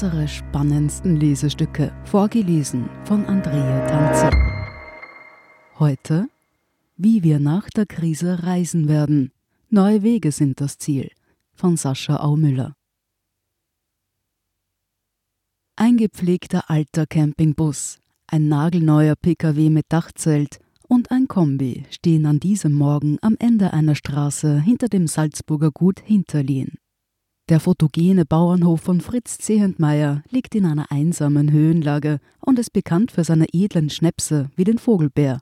unsere spannendsten Lesestücke, vorgelesen von Andrea Tanzi. Heute, wie wir nach der Krise reisen werden. Neue Wege sind das Ziel, von Sascha Aumüller. Ein gepflegter alter Campingbus, ein nagelneuer PKW mit Dachzelt und ein Kombi stehen an diesem Morgen am Ende einer Straße hinter dem Salzburger Gut Hinterlien. Der fotogene Bauernhof von Fritz Zehentmeier liegt in einer einsamen Höhenlage und ist bekannt für seine edlen Schnäpse wie den Vogelbär.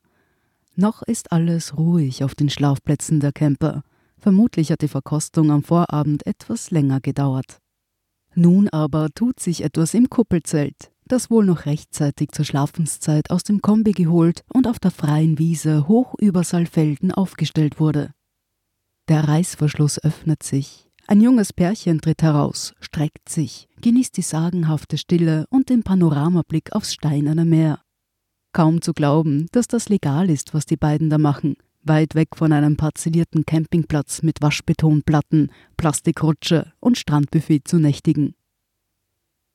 Noch ist alles ruhig auf den Schlafplätzen der Camper. Vermutlich hat die Verkostung am Vorabend etwas länger gedauert. Nun aber tut sich etwas im Kuppelzelt, das wohl noch rechtzeitig zur Schlafenszeit aus dem Kombi geholt und auf der freien Wiese hoch über Saalfelden aufgestellt wurde. Der Reißverschluss öffnet sich, ein junges Pärchen tritt heraus, streckt sich, genießt die sagenhafte Stille und den Panoramablick aufs steinerne Meer. Kaum zu glauben, dass das legal ist, was die beiden da machen, weit weg von einem parzellierten Campingplatz mit Waschbetonplatten, Plastikrutsche und Strandbuffet zu nächtigen.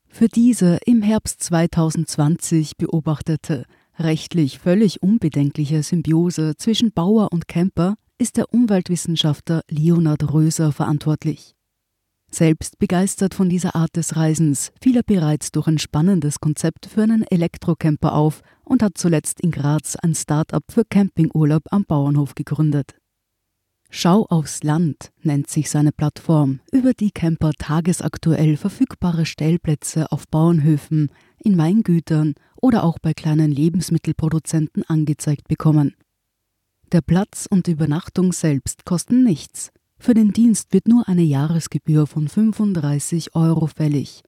Für diese im Herbst 2020 beobachtete, rechtlich völlig unbedenkliche Symbiose zwischen Bauer und Camper ist der Umweltwissenschaftler Leonhard Röser verantwortlich. Selbst begeistert von dieser Art des Reisens fiel er bereits durch ein spannendes Konzept für einen Elektrocamper auf und hat zuletzt in Graz ein Start-up für Campingurlaub am Bauernhof gegründet. Schau aufs Land nennt sich seine Plattform, über die Camper tagesaktuell verfügbare Stellplätze auf Bauernhöfen, in Weingütern oder auch bei kleinen Lebensmittelproduzenten angezeigt bekommen. Der Platz und die Übernachtung selbst kosten nichts. Für den Dienst wird nur eine Jahresgebühr von 35 Euro fällig.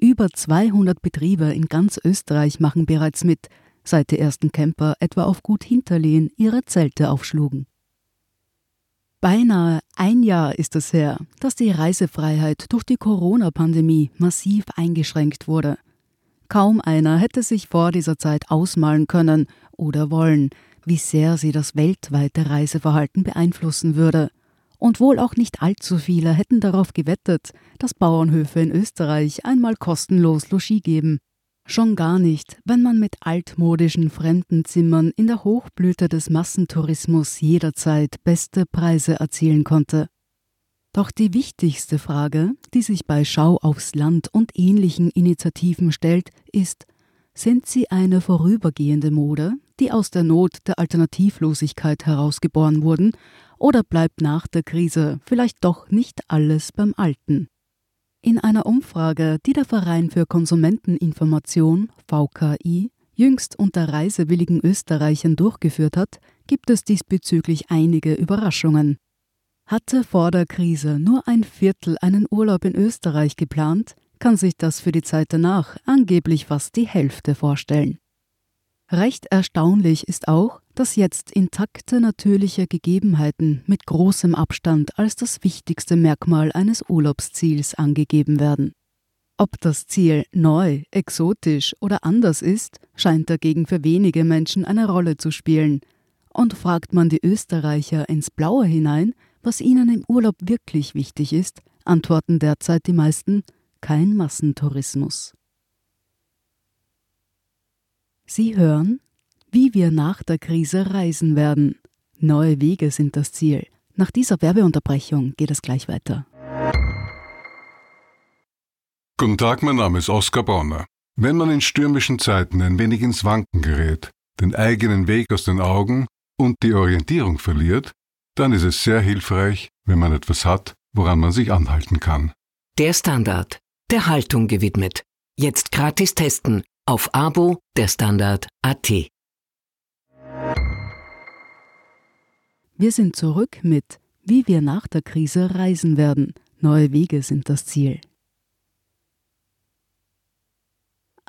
Über 200 Betriebe in ganz Österreich machen bereits mit, seit die ersten Camper etwa auf Gut Hinterlehen ihre Zelte aufschlugen. Beinahe ein Jahr ist es her, dass die Reisefreiheit durch die Corona-Pandemie massiv eingeschränkt wurde. Kaum einer hätte sich vor dieser Zeit ausmalen können oder wollen, wie sehr sie das weltweite Reiseverhalten beeinflussen würde. Und wohl auch nicht allzu viele hätten darauf gewettet, dass Bauernhöfe in Österreich einmal kostenlos Logis geben. Schon gar nicht, wenn man mit altmodischen Fremdenzimmern in der Hochblüte des Massentourismus jederzeit beste Preise erzielen konnte. Doch die wichtigste Frage, die sich bei Schau aufs Land und ähnlichen Initiativen stellt, ist, sind sie eine vorübergehende Mode, die aus der Not der Alternativlosigkeit herausgeboren wurden, oder bleibt nach der Krise vielleicht doch nicht alles beim Alten? In einer Umfrage, die der Verein für Konsumenteninformation VKI jüngst unter reisewilligen Österreichern durchgeführt hat, gibt es diesbezüglich einige Überraschungen. Hatte vor der Krise nur ein Viertel einen Urlaub in Österreich geplant, kann sich das für die Zeit danach angeblich fast die Hälfte vorstellen. Recht erstaunlich ist auch, dass jetzt intakte natürliche Gegebenheiten mit großem Abstand als das wichtigste Merkmal eines Urlaubsziels angegeben werden. Ob das Ziel neu, exotisch oder anders ist, scheint dagegen für wenige Menschen eine Rolle zu spielen. Und fragt man die Österreicher ins Blaue hinein, was ihnen im Urlaub wirklich wichtig ist, antworten derzeit die meisten kein Massentourismus. Sie hören, wie wir nach der Krise reisen werden. Neue Wege sind das Ziel. Nach dieser Werbeunterbrechung geht es gleich weiter. Guten Tag, mein Name ist Oskar Bonner. Wenn man in stürmischen Zeiten ein wenig ins Wanken gerät, den eigenen Weg aus den Augen und die Orientierung verliert, dann ist es sehr hilfreich, wenn man etwas hat, woran man sich anhalten kann. Der Standard, der Haltung gewidmet. Jetzt gratis testen auf Abo der Standard AT. Wir sind zurück mit Wie wir nach der Krise reisen werden. Neue Wege sind das Ziel.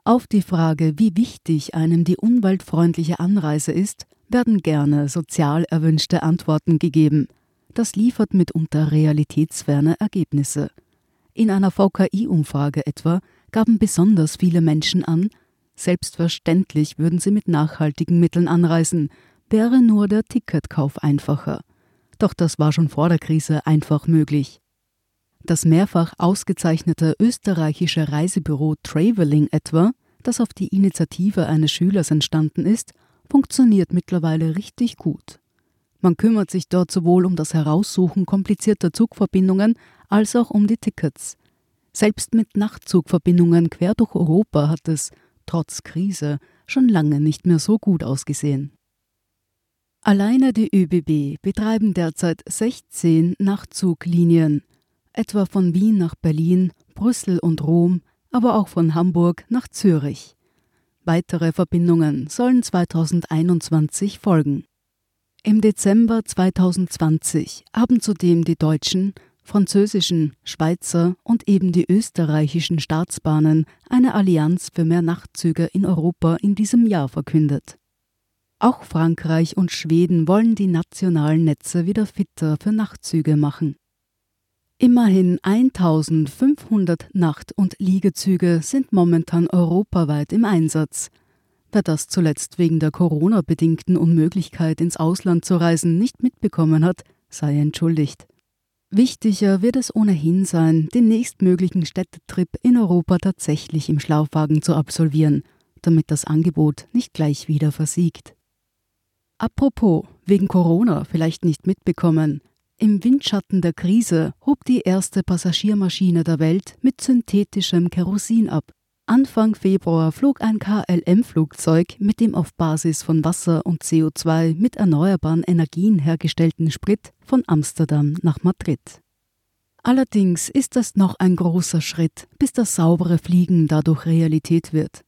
Auf die Frage, wie wichtig einem die umweltfreundliche Anreise ist, werden gerne sozial erwünschte Antworten gegeben. Das liefert mitunter realitätsferne Ergebnisse. In einer VKI-Umfrage etwa gaben besonders viele Menschen an, Selbstverständlich würden sie mit nachhaltigen Mitteln anreisen, wäre nur der Ticketkauf einfacher. Doch das war schon vor der Krise einfach möglich. Das mehrfach ausgezeichnete österreichische Reisebüro Traveling etwa, das auf die Initiative eines Schülers entstanden ist, funktioniert mittlerweile richtig gut. Man kümmert sich dort sowohl um das Heraussuchen komplizierter Zugverbindungen als auch um die Tickets. Selbst mit Nachtzugverbindungen quer durch Europa hat es, trotz Krise, schon lange nicht mehr so gut ausgesehen. Alleine die ÖBB betreiben derzeit 16 Nachtzuglinien, etwa von Wien nach Berlin, Brüssel und Rom, aber auch von Hamburg nach Zürich. Weitere Verbindungen sollen 2021 folgen. Im Dezember 2020 haben zudem die deutschen, französischen, Schweizer und eben die österreichischen Staatsbahnen eine Allianz für mehr Nachtzüge in Europa in diesem Jahr verkündet. Auch Frankreich und Schweden wollen die nationalen Netze wieder fitter für Nachtzüge machen. Immerhin 1500 Nacht- und Liegezüge sind momentan europaweit im Einsatz. Wer das zuletzt wegen der Corona-bedingten Unmöglichkeit ins Ausland zu reisen nicht mitbekommen hat, sei entschuldigt. Wichtiger wird es ohnehin sein, den nächstmöglichen Städtetrip in Europa tatsächlich im Schlafwagen zu absolvieren, damit das Angebot nicht gleich wieder versiegt. Apropos, wegen Corona vielleicht nicht mitbekommen, im Windschatten der Krise hob die erste Passagiermaschine der Welt mit synthetischem Kerosin ab. Anfang Februar flog ein KLM-Flugzeug mit dem auf Basis von Wasser und CO2 mit erneuerbaren Energien hergestellten Sprit von Amsterdam nach Madrid. Allerdings ist das noch ein großer Schritt, bis das saubere Fliegen dadurch Realität wird.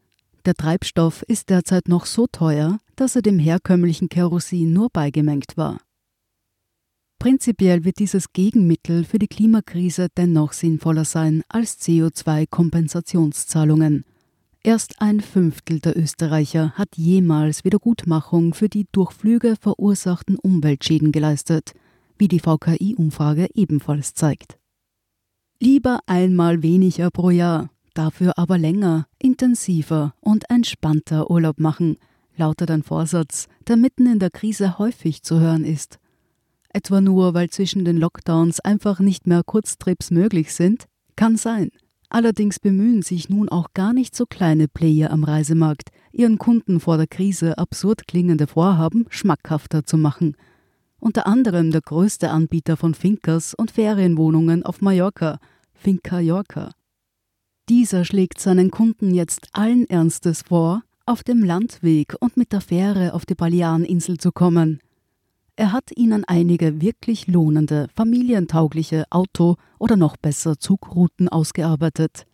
Der Treibstoff ist derzeit noch so teuer, dass er dem herkömmlichen Kerosin nur beigemengt war. Prinzipiell wird dieses Gegenmittel für die Klimakrise dennoch sinnvoller sein als CO2-Kompensationszahlungen. Erst ein Fünftel der Österreicher hat jemals Wiedergutmachung für die durch Flüge verursachten Umweltschäden geleistet, wie die VKI-Umfrage ebenfalls zeigt. Lieber einmal weniger pro Jahr, dafür aber länger, intensiver und entspannter Urlaub machen, lautet ein Vorsatz, der mitten in der Krise häufig zu hören ist etwa nur weil zwischen den Lockdowns einfach nicht mehr Kurztrips möglich sind? Kann sein. Allerdings bemühen sich nun auch gar nicht so kleine Player am Reisemarkt, ihren Kunden vor der Krise absurd klingende Vorhaben schmackhafter zu machen. Unter anderem der größte Anbieter von Finkers und Ferienwohnungen auf Mallorca, Finca Yorca. Dieser schlägt seinen Kunden jetzt allen Ernstes vor, auf dem Landweg und mit der Fähre auf die Baleareninsel zu kommen. Er hat ihnen einige wirklich lohnende, familientaugliche Auto- oder noch besser Zugrouten ausgearbeitet.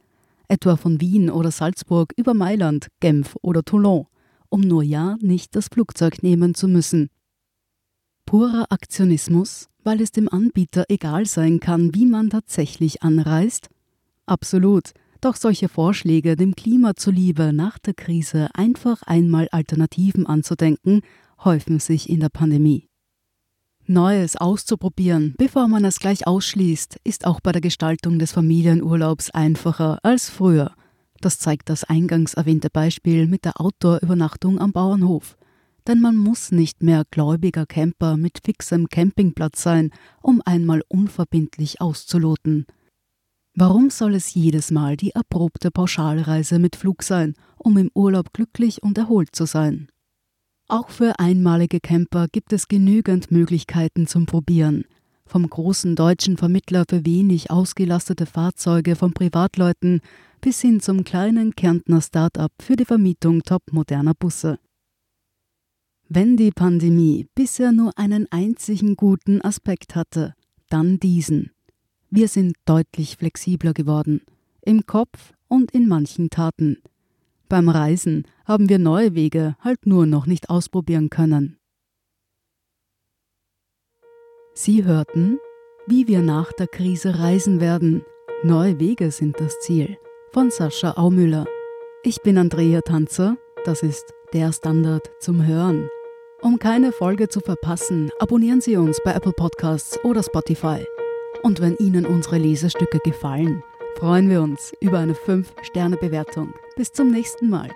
Etwa von Wien oder Salzburg über Mailand, Genf oder Toulon, um nur ja nicht das Flugzeug nehmen zu müssen. Purer Aktionismus, weil es dem Anbieter egal sein kann, wie man tatsächlich anreist? Absolut. Doch solche Vorschläge, dem Klima zuliebe nach der Krise einfach einmal Alternativen anzudenken, häufen sich in der Pandemie. Neues auszuprobieren, bevor man es gleich ausschließt, ist auch bei der Gestaltung des Familienurlaubs einfacher als früher. Das zeigt das eingangs erwähnte Beispiel mit der Outdoor-Übernachtung am Bauernhof. Denn man muss nicht mehr gläubiger Camper mit fixem Campingplatz sein, um einmal unverbindlich auszuloten. Warum soll es jedes Mal die erprobte Pauschalreise mit Flug sein, um im Urlaub glücklich und erholt zu sein? Auch für einmalige Camper gibt es genügend Möglichkeiten zum Probieren. Vom großen deutschen Vermittler für wenig ausgelastete Fahrzeuge von Privatleuten bis hin zum kleinen Kärntner Start-up für die Vermietung topmoderner Busse. Wenn die Pandemie bisher nur einen einzigen guten Aspekt hatte, dann diesen. Wir sind deutlich flexibler geworden, im Kopf und in manchen Taten. Beim Reisen haben wir neue Wege halt nur noch nicht ausprobieren können. Sie hörten, wie wir nach der Krise reisen werden. Neue Wege sind das Ziel. Von Sascha Aumüller. Ich bin Andrea Tanzer. Das ist der Standard zum Hören. Um keine Folge zu verpassen, abonnieren Sie uns bei Apple Podcasts oder Spotify. Und wenn Ihnen unsere Lesestücke gefallen, freuen wir uns über eine 5-Sterne-Bewertung. Bis zum nächsten Mal.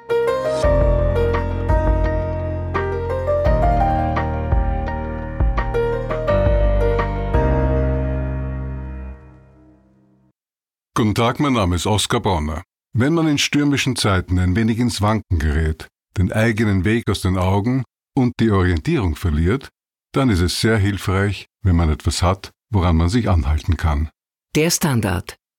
Guten Tag, mein Name ist Oskar Bonner. Wenn man in stürmischen Zeiten ein wenig ins Wanken gerät, den eigenen Weg aus den Augen und die Orientierung verliert, dann ist es sehr hilfreich, wenn man etwas hat, woran man sich anhalten kann. Der Standard